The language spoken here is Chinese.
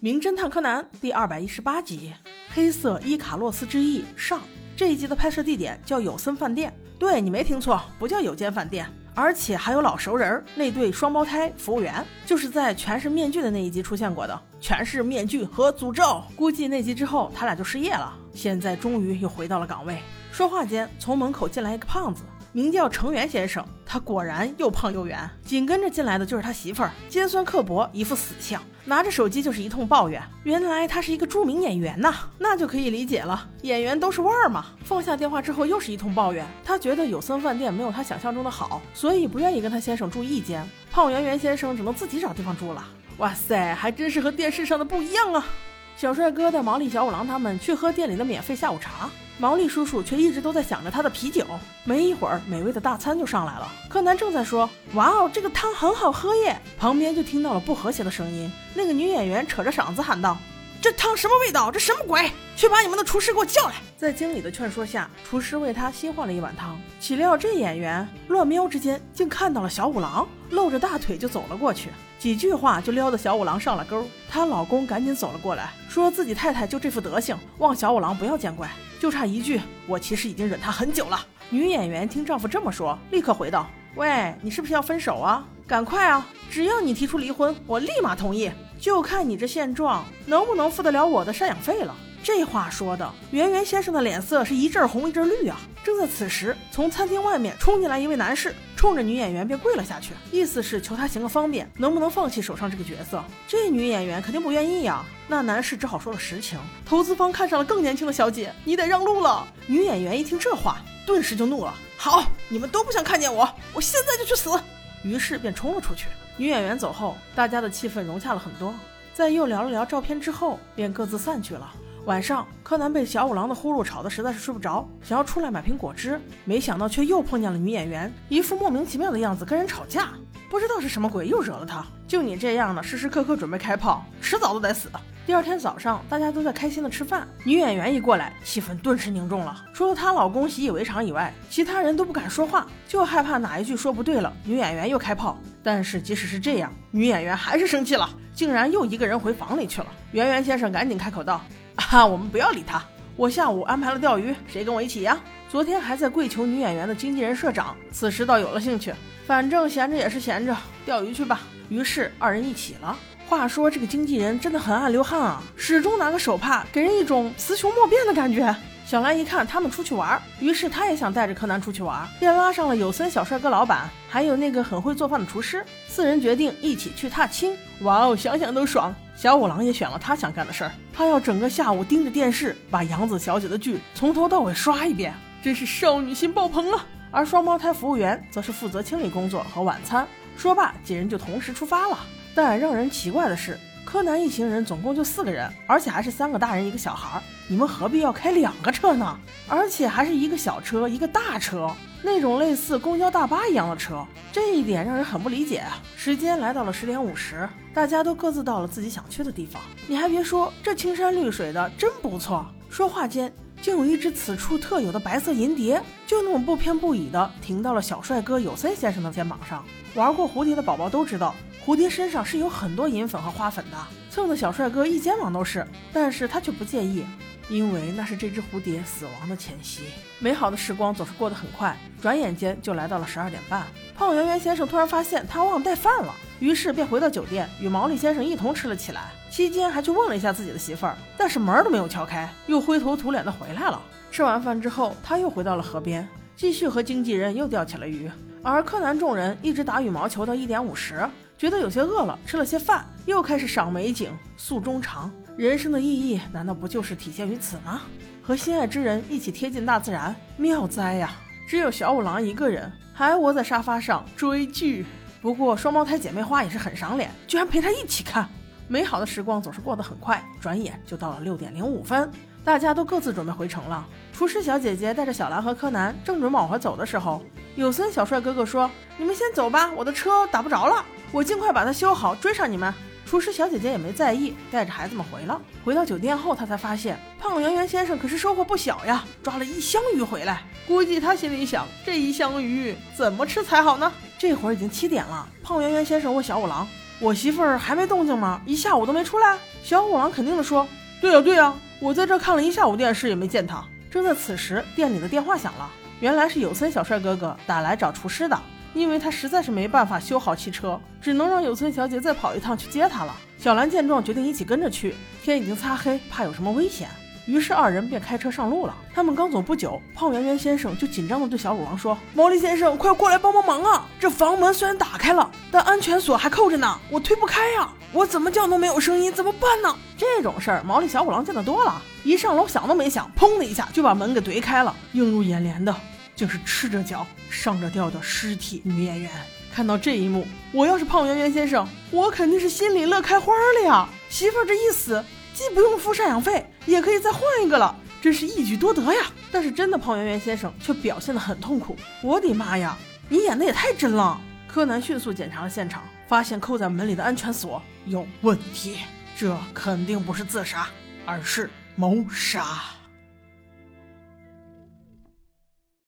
名侦探柯南》第二百一十八集《黑色伊卡洛斯之翼》上。这一集的拍摄地点叫有森饭店。对你没听错，不叫有间饭店，而且还有老熟人儿，那对双胞胎服务员，就是在全是面具的那一集出现过的。全是面具和诅咒，估计那集之后他俩就失业了。现在终于又回到了岗位。说话间，从门口进来一个胖子。名叫成员先生，他果然又胖又圆。紧跟着进来的就是他媳妇儿，尖酸刻薄，一副死相，拿着手机就是一通抱怨。原来他是一个著名演员呐，那就可以理解了，演员都是腕儿嘛。放下电话之后，又是一通抱怨。他觉得有森饭店没有他想象中的好，所以不愿意跟他先生住一间。胖圆圆先生只能自己找地方住了。哇塞，还真是和电视上的不一样啊！小帅哥带毛利小五郎他们去喝店里的免费下午茶。毛利叔叔却一直都在想着他的啤酒。没一会儿，美味的大餐就上来了。柯南正在说：“哇哦，这个汤很好喝耶！”旁边就听到了不和谐的声音。那个女演员扯着嗓子喊道：“这汤什么味道？这什么鬼？去把你们的厨师给我叫来！”在经理的劝说下，厨师为他新换了一碗汤。岂料这演员乱瞄之间，竟看到了小五郎，露着大腿就走了过去。几句话就撩得小五郎上了钩。她老公赶紧走了过来，说自己太太就这副德行，望小五郎不要见怪。就差一句，我其实已经忍她很久了。女演员听丈夫这么说，立刻回道：“喂，你是不是要分手啊？赶快啊！只要你提出离婚，我立马同意。就看你这现状能不能付得了我的赡养费了。”这话说的，圆圆先生的脸色是一阵红一阵绿啊。正在此时，从餐厅外面冲进来一位男士，冲着女演员便跪了下去，意思是求她行个方便，能不能放弃手上这个角色？这女演员肯定不愿意呀。那男士只好说了实情，投资方看上了更年轻的小姐，你得让路了。女演员一听这话，顿时就怒了：好，你们都不想看见我，我现在就去死！于是便冲了出去。女演员走后，大家的气氛融洽了很多。在又聊了聊照片之后，便各自散去了。晚上，柯南被小五郎的呼噜吵得实在是睡不着，想要出来买瓶果汁，没想到却又碰见了女演员，一副莫名其妙的样子跟人吵架，不知道是什么鬼又惹了他。就你这样的，时时刻刻准备开炮，迟早都得死。第二天早上，大家都在开心的吃饭，女演员一过来，气氛顿时凝重了。除了她老公习以为常以外，其他人都不敢说话，就害怕哪一句说不对了，女演员又开炮。但是即使是这样，女演员还是生气了，竟然又一个人回房里去了。圆圆先生赶紧开口道。哈，我们不要理他。我下午安排了钓鱼，谁跟我一起呀？昨天还在跪求女演员的经纪人社长，此时倒有了兴趣。反正闲着也是闲着，钓鱼去吧。于是二人一起了。话说这个经纪人真的很爱流汗啊，始终拿个手帕，给人一种雌雄莫辨的感觉。小兰一看他们出去玩，于是她也想带着柯南出去玩，便拉上了有森小帅哥老板，还有那个很会做饭的厨师，四人决定一起去踏青。哇哦，想想都爽。小五郎也选了他想干的事儿，他要整个下午盯着电视，把杨子小姐的剧从头到尾刷一遍，真是少女心爆棚啊！而双胞胎服务员则是负责清理工作和晚餐。说罢，几人就同时出发了。但让人奇怪的是。柯南一行人总共就四个人，而且还是三个大人一个小孩。你们何必要开两个车呢？而且还是一个小车一个大车，那种类似公交大巴一样的车，这一点让人很不理解啊。时间来到了十点五十，大家都各自到了自己想去的地方。你还别说，这青山绿水的真不错。说话间，竟有一只此处特有的白色银蝶，就那么不偏不倚的停到了小帅哥有森先生的肩膀上。玩过蝴蝶的宝宝都知道。蝴蝶身上是有很多银粉和花粉的，蹭的小帅哥一肩膀都是，但是他却不介意，因为那是这只蝴蝶死亡的前夕。美好的时光总是过得很快，转眼间就来到了十二点半。胖圆圆先生突然发现他忘带饭了，于是便回到酒店与毛利先生一同吃了起来，期间还去问了一下自己的媳妇儿，但是门儿都没有敲开，又灰头土脸的回来了。吃完饭之后，他又回到了河边，继续和经纪人又钓起了鱼，而柯南众人一直打羽毛球到一点五十。觉得有些饿了，吃了些饭，又开始赏美景、诉衷肠。人生的意义难道不就是体现于此吗？和心爱之人一起贴近大自然，妙哉呀！只有小五郎一个人还窝在沙发上追剧。不过双胞胎姐妹花也是很赏脸，居然陪她一起看。美好的时光总是过得很快，转眼就到了六点零五分，大家都各自准备回城了。厨师小姐姐带着小兰和柯南正准备往回走的时候，有森小帅哥哥说：“你们先走吧，我的车打不着了。”我尽快把它修好，追上你们。厨师小姐姐也没在意，带着孩子们回了。回到酒店后，她才发现胖圆圆先生可是收获不小呀，抓了一箱鱼回来。估计他心里想，这一箱鱼怎么吃才好呢？这会儿已经七点了。胖圆圆先生问小五郎：“我媳妇儿还没动静吗？一下午都没出来？小五郎肯定的说：“对呀对呀，我在这看了一下午电视也没见她。”正在此时，店里的电话响了，原来是有森小帅哥哥打来找厨师的，因为他实在是没办法修好汽车，只能让有村小姐再跑一趟去接他了。小兰见状，决定一起跟着去。天已经擦黑，怕有什么危险。于是二人便开车上路了。他们刚走不久，胖圆圆先生就紧张地对小五郎说：“毛利先生，快过来帮帮忙啊！这房门虽然打开了，但安全锁还扣着呢，我推不开呀！我怎么叫都没有声音，怎么办呢？”这种事儿，毛利小五郎见得多了，一上楼想都没想，砰的一下就把门给怼开了。映入眼帘的，竟是赤着脚、上着吊的尸体女演员。看到这一幕，我要是胖圆圆先生，我肯定是心里乐开花了呀！媳妇儿这一死。既不用付赡养费，也可以再换一个了，真是一举多得呀！但是真的胖圆圆先生却表现得很痛苦。我的妈呀，你演的也太真了！柯南迅速检查了现场，发现扣在门里的安全锁有问题，这肯定不是自杀，而是谋杀。